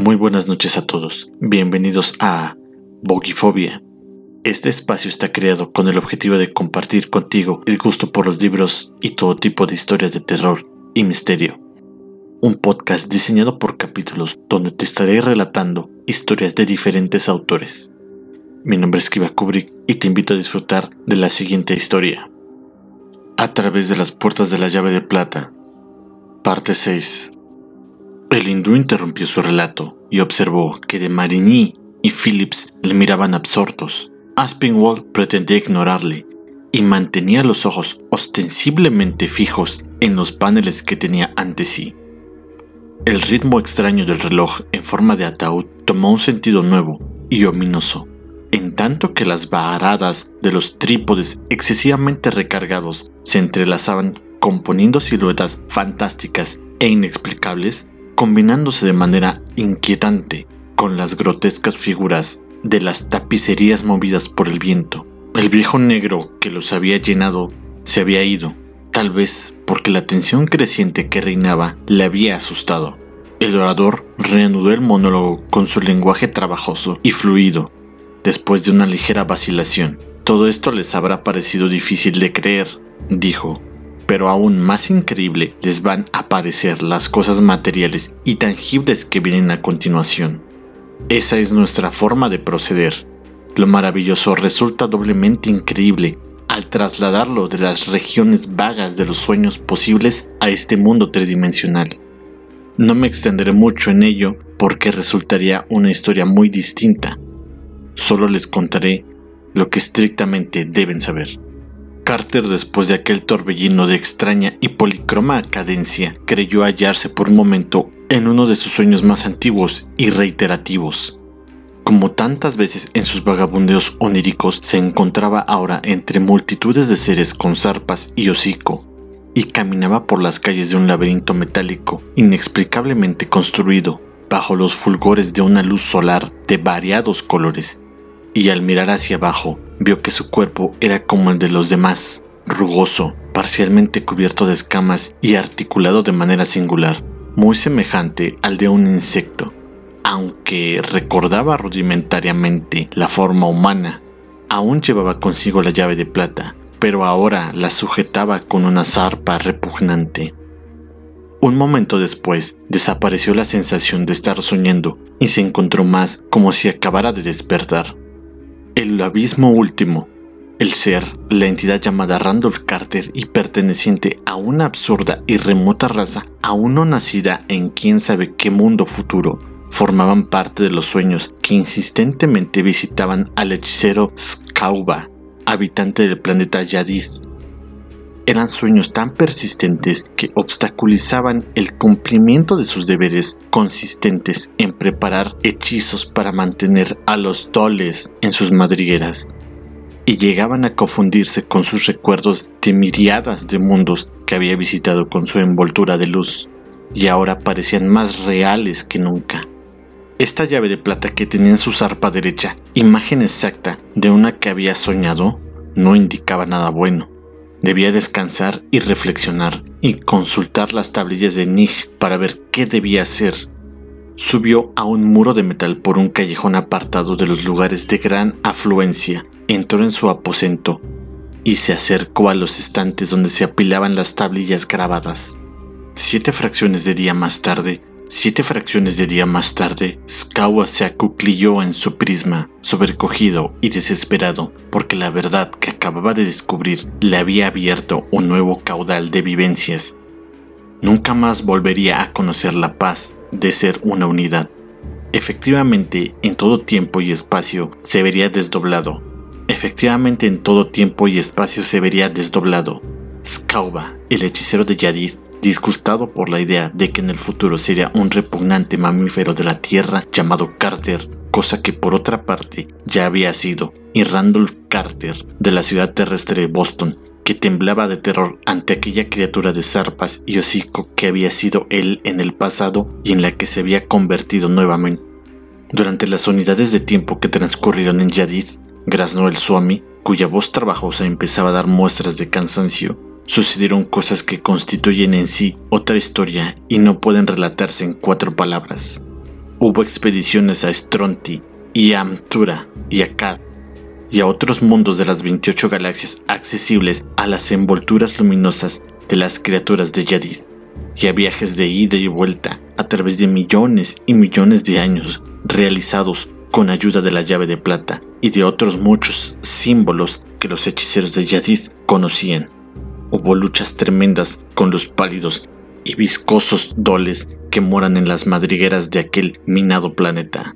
Muy buenas noches a todos. Bienvenidos a Bogifobia. Este espacio está creado con el objetivo de compartir contigo el gusto por los libros y todo tipo de historias de terror y misterio. Un podcast diseñado por capítulos donde te estaré relatando historias de diferentes autores. Mi nombre es Kiva Kubrick y te invito a disfrutar de la siguiente historia. A través de las puertas de la llave de plata. Parte 6. El hindú interrumpió su relato y observó que de Marigny y Phillips le miraban absortos. Aspinwall pretendía ignorarle y mantenía los ojos ostensiblemente fijos en los paneles que tenía ante sí. El ritmo extraño del reloj en forma de ataúd tomó un sentido nuevo y ominoso, en tanto que las varadas de los trípodes excesivamente recargados se entrelazaban componiendo siluetas fantásticas e inexplicables combinándose de manera inquietante con las grotescas figuras de las tapicerías movidas por el viento. El viejo negro que los había llenado se había ido, tal vez porque la tensión creciente que reinaba le había asustado. El orador reanudó el monólogo con su lenguaje trabajoso y fluido, después de una ligera vacilación. Todo esto les habrá parecido difícil de creer, dijo, pero aún más increíble les van a parecer las cosas materiales y tangibles que vienen a continuación. Esa es nuestra forma de proceder. Lo maravilloso resulta doblemente increíble al trasladarlo de las regiones vagas de los sueños posibles a este mundo tridimensional. No me extenderé mucho en ello porque resultaría una historia muy distinta. Solo les contaré lo que estrictamente deben saber. Carter, después de aquel torbellino de extraña y policroma cadencia, creyó hallarse por un momento en uno de sus sueños más antiguos y reiterativos. Como tantas veces en sus vagabundeos oníricos, se encontraba ahora entre multitudes de seres con zarpas y hocico, y caminaba por las calles de un laberinto metálico inexplicablemente construido, bajo los fulgores de una luz solar de variados colores, y al mirar hacia abajo vio que su cuerpo era como el de los demás, rugoso, parcialmente cubierto de escamas y articulado de manera singular, muy semejante al de un insecto. Aunque recordaba rudimentariamente la forma humana, aún llevaba consigo la llave de plata, pero ahora la sujetaba con una zarpa repugnante. Un momento después desapareció la sensación de estar soñando y se encontró más como si acabara de despertar el abismo último, el ser, la entidad llamada Randolph Carter y perteneciente a una absurda y remota raza aún no nacida en quién sabe qué mundo futuro, formaban parte de los sueños que insistentemente visitaban al hechicero Skauba, habitante del planeta Yadid. Eran sueños tan persistentes que obstaculizaban el cumplimiento de sus deberes consistentes en preparar hechizos para mantener a los toles en sus madrigueras y llegaban a confundirse con sus recuerdos de miriadas de mundos que había visitado con su envoltura de luz y ahora parecían más reales que nunca. Esta llave de plata que tenía en su zarpa derecha, imagen exacta de una que había soñado, no indicaba nada bueno. Debía descansar y reflexionar y consultar las tablillas de Nig para ver qué debía hacer. Subió a un muro de metal por un callejón apartado de los lugares de gran afluencia, entró en su aposento y se acercó a los estantes donde se apilaban las tablillas grabadas. Siete fracciones de día más tarde, Siete fracciones de día más tarde, Skawa se acuclilló en su prisma, sobrecogido y desesperado, porque la verdad que acababa de descubrir le había abierto un nuevo caudal de vivencias. Nunca más volvería a conocer la paz de ser una unidad. Efectivamente, en todo tiempo y espacio se vería desdoblado. Efectivamente, en todo tiempo y espacio se vería desdoblado. Skauba, el hechicero de Yadid, disgustado por la idea de que en el futuro sería un repugnante mamífero de la Tierra llamado Carter, cosa que por otra parte ya había sido, y Randolph Carter, de la ciudad terrestre de Boston, que temblaba de terror ante aquella criatura de zarpas y hocico que había sido él en el pasado y en la que se había convertido nuevamente. Durante las unidades de tiempo que transcurrieron en Yadid, graznó el Swami, cuya voz trabajosa empezaba a dar muestras de cansancio, sucedieron cosas que constituyen en sí otra historia y no pueden relatarse en cuatro palabras. hubo expediciones a Stronti y a Amtura y a Kad y a otros mundos de las 28 galaxias accesibles a las envolturas luminosas de las criaturas de Yadid, y a viajes de ida y vuelta a través de millones y millones de años realizados con ayuda de la llave de plata y de otros muchos símbolos que los hechiceros de Yadid conocían. Hubo luchas tremendas con los pálidos y viscosos doles que moran en las madrigueras de aquel minado planeta.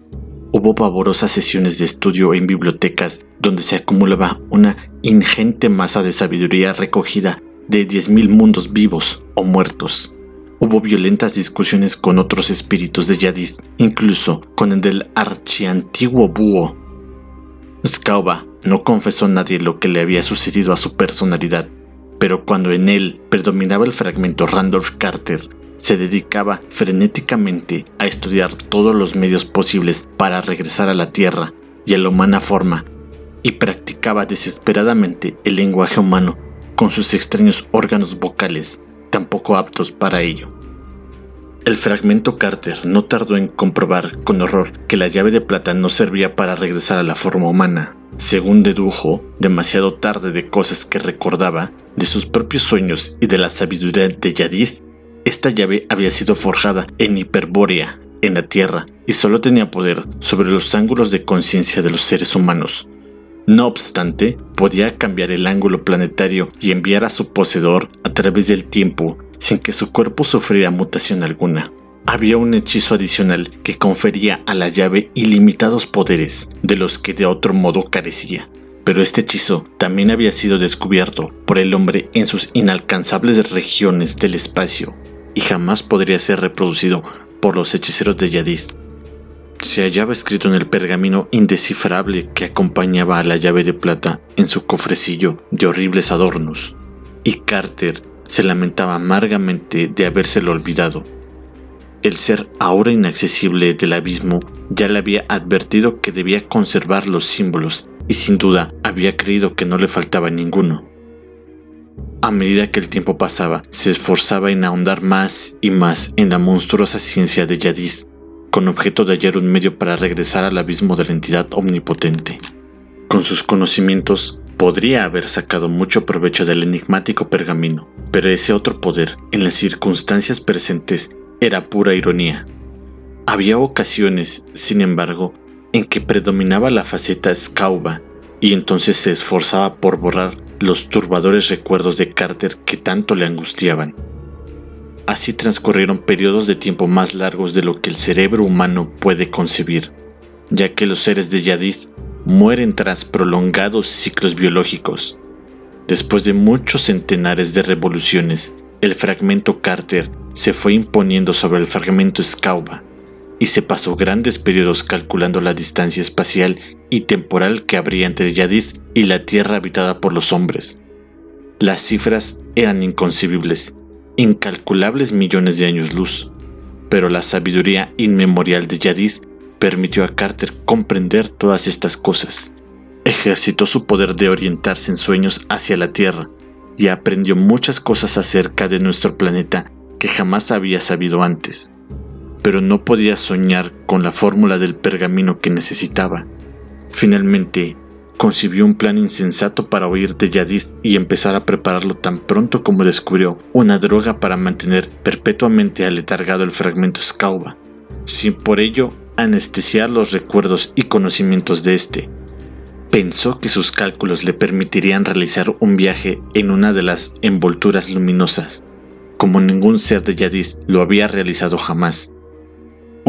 Hubo pavorosas sesiones de estudio en bibliotecas donde se acumulaba una ingente masa de sabiduría recogida de 10.000 mundos vivos o muertos. Hubo violentas discusiones con otros espíritus de Yadid, incluso con el del archiantiguo búho. Skauba no confesó a nadie lo que le había sucedido a su personalidad, pero cuando en él predominaba el fragmento Randolph Carter, se dedicaba frenéticamente a estudiar todos los medios posibles para regresar a la Tierra y a la humana forma, y practicaba desesperadamente el lenguaje humano con sus extraños órganos vocales, tampoco aptos para ello. El fragmento Carter no tardó en comprobar con horror que la llave de plata no servía para regresar a la forma humana. Según dedujo, demasiado tarde de cosas que recordaba, de sus propios sueños y de la sabiduría de Yadid, esta llave había sido forjada en Hiperbórea, en la Tierra, y solo tenía poder sobre los ángulos de conciencia de los seres humanos. No obstante, podía cambiar el ángulo planetario y enviar a su poseedor a través del tiempo sin que su cuerpo sufriera mutación alguna. Había un hechizo adicional que confería a la llave ilimitados poderes, de los que de otro modo carecía. Pero este hechizo también había sido descubierto por el hombre en sus inalcanzables regiones del espacio y jamás podría ser reproducido por los hechiceros de Yadid. Se hallaba escrito en el pergamino indescifrable que acompañaba a la llave de plata en su cofrecillo de horribles adornos, y Carter se lamentaba amargamente de habérselo olvidado. El ser ahora inaccesible del abismo ya le había advertido que debía conservar los símbolos y sin duda había creído que no le faltaba ninguno. A medida que el tiempo pasaba, se esforzaba en ahondar más y más en la monstruosa ciencia de Yadid, con objeto de hallar un medio para regresar al abismo de la entidad omnipotente. Con sus conocimientos, podría haber sacado mucho provecho del enigmático pergamino, pero ese otro poder, en las circunstancias presentes, era pura ironía. Había ocasiones, sin embargo, en que predominaba la faceta Scauba, y entonces se esforzaba por borrar los turbadores recuerdos de Carter que tanto le angustiaban. Así transcurrieron periodos de tiempo más largos de lo que el cerebro humano puede concebir, ya que los seres de Yadid mueren tras prolongados ciclos biológicos. Después de muchos centenares de revoluciones, el fragmento Carter se fue imponiendo sobre el fragmento Scauba, y se pasó grandes periodos calculando la distancia espacial y temporal que habría entre Yadid y la Tierra habitada por los hombres. Las cifras eran inconcebibles, incalculables millones de años luz, pero la sabiduría inmemorial de Yadid permitió a Carter comprender todas estas cosas. Ejercitó su poder de orientarse en sueños hacia la Tierra y aprendió muchas cosas acerca de nuestro planeta que jamás había sabido antes pero no podía soñar con la fórmula del pergamino que necesitaba. Finalmente, concibió un plan insensato para huir de Yadid y empezar a prepararlo tan pronto como descubrió una droga para mantener perpetuamente aletargado el fragmento Scauba, sin por ello anestesiar los recuerdos y conocimientos de este. Pensó que sus cálculos le permitirían realizar un viaje en una de las envolturas luminosas, como ningún ser de Yadid lo había realizado jamás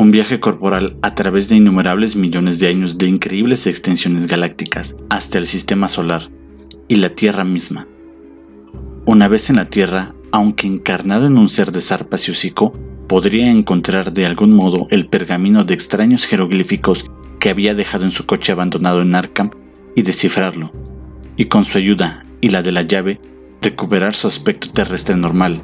un viaje corporal a través de innumerables millones de años de increíbles extensiones galácticas hasta el sistema solar y la Tierra misma. Una vez en la Tierra, aunque encarnado en un ser de zarpas y podría encontrar de algún modo el pergamino de extraños jeroglíficos que había dejado en su coche abandonado en Arkham y descifrarlo, y con su ayuda y la de la llave, recuperar su aspecto terrestre normal.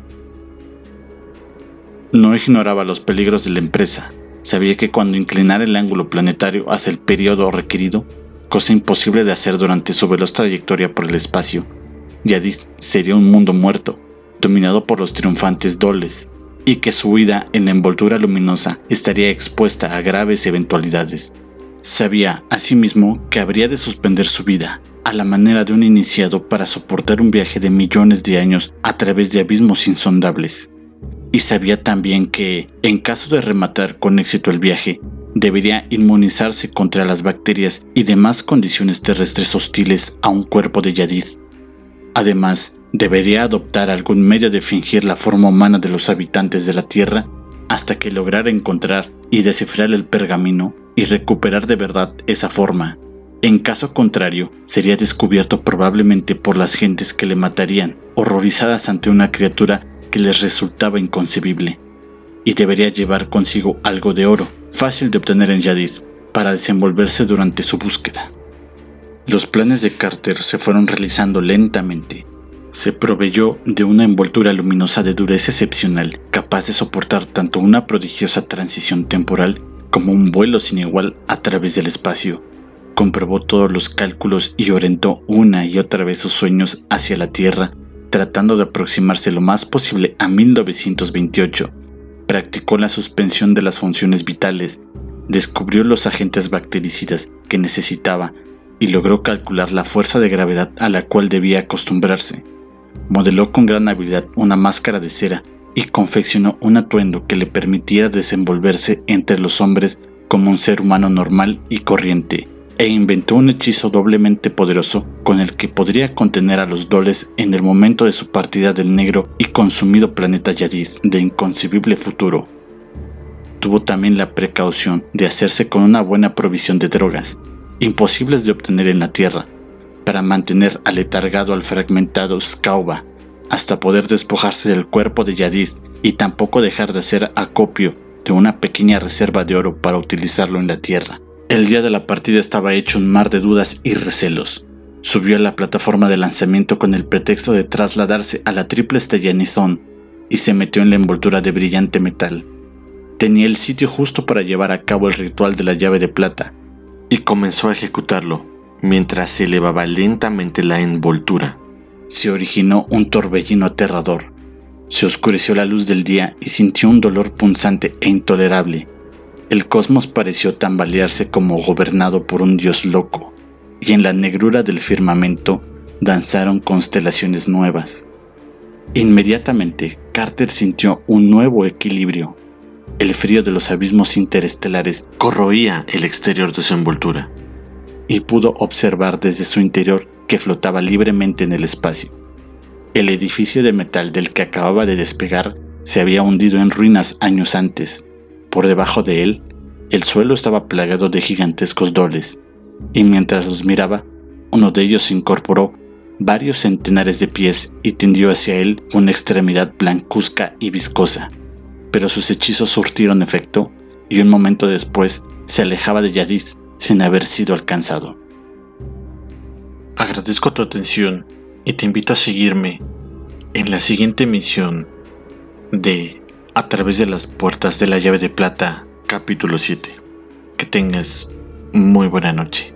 No ignoraba los peligros de la empresa, Sabía que cuando inclinara el ángulo planetario hacia el periodo requerido, cosa imposible de hacer durante su veloz trayectoria por el espacio, Yadid sería un mundo muerto, dominado por los triunfantes doles, y que su huida en la envoltura luminosa estaría expuesta a graves eventualidades. Sabía, asimismo, que habría de suspender su vida, a la manera de un iniciado para soportar un viaje de millones de años a través de abismos insondables. Y sabía también que, en caso de rematar con éxito el viaje, debería inmunizarse contra las bacterias y demás condiciones terrestres hostiles a un cuerpo de Yadid. Además, debería adoptar algún medio de fingir la forma humana de los habitantes de la Tierra hasta que lograra encontrar y descifrar el pergamino y recuperar de verdad esa forma. En caso contrario, sería descubierto probablemente por las gentes que le matarían, horrorizadas ante una criatura que les resultaba inconcebible, y debería llevar consigo algo de oro, fácil de obtener en Yadid, para desenvolverse durante su búsqueda. Los planes de Carter se fueron realizando lentamente. Se proveyó de una envoltura luminosa de dureza excepcional, capaz de soportar tanto una prodigiosa transición temporal como un vuelo sin igual a través del espacio. Comprobó todos los cálculos y orientó una y otra vez sus sueños hacia la Tierra, tratando de aproximarse lo más posible a 1928. Practicó la suspensión de las funciones vitales, descubrió los agentes bactericidas que necesitaba y logró calcular la fuerza de gravedad a la cual debía acostumbrarse. Modeló con gran habilidad una máscara de cera y confeccionó un atuendo que le permitiera desenvolverse entre los hombres como un ser humano normal y corriente, e inventó un hechizo doblemente poderoso con el que podría contener a los doles en el momento de su partida del negro y consumido planeta Yadid de inconcebible futuro. Tuvo también la precaución de hacerse con una buena provisión de drogas, imposibles de obtener en la Tierra, para mantener aletargado al fragmentado Skauba hasta poder despojarse del cuerpo de Yadid y tampoco dejar de hacer acopio de una pequeña reserva de oro para utilizarlo en la tierra. El día de la partida estaba hecho un mar de dudas y recelos. Subió a la plataforma de lanzamiento con el pretexto de trasladarse a la triple estellanizón y se metió en la envoltura de brillante metal. Tenía el sitio justo para llevar a cabo el ritual de la llave de plata y comenzó a ejecutarlo mientras se elevaba lentamente la envoltura se originó un torbellino aterrador. Se oscureció la luz del día y sintió un dolor punzante e intolerable. El cosmos pareció tambalearse como gobernado por un dios loco, y en la negrura del firmamento danzaron constelaciones nuevas. Inmediatamente, Carter sintió un nuevo equilibrio. El frío de los abismos interestelares corroía el exterior de su envoltura y pudo observar desde su interior que flotaba libremente en el espacio. El edificio de metal del que acababa de despegar se había hundido en ruinas años antes. Por debajo de él, el suelo estaba plagado de gigantescos doles, y mientras los miraba, uno de ellos incorporó varios centenares de pies y tendió hacia él una extremidad blancuzca y viscosa. Pero sus hechizos surtieron efecto, y un momento después se alejaba de Yadid sin haber sido alcanzado. Agradezco tu atención y te invito a seguirme en la siguiente misión de A través de las puertas de la llave de plata, capítulo 7. Que tengas muy buena noche.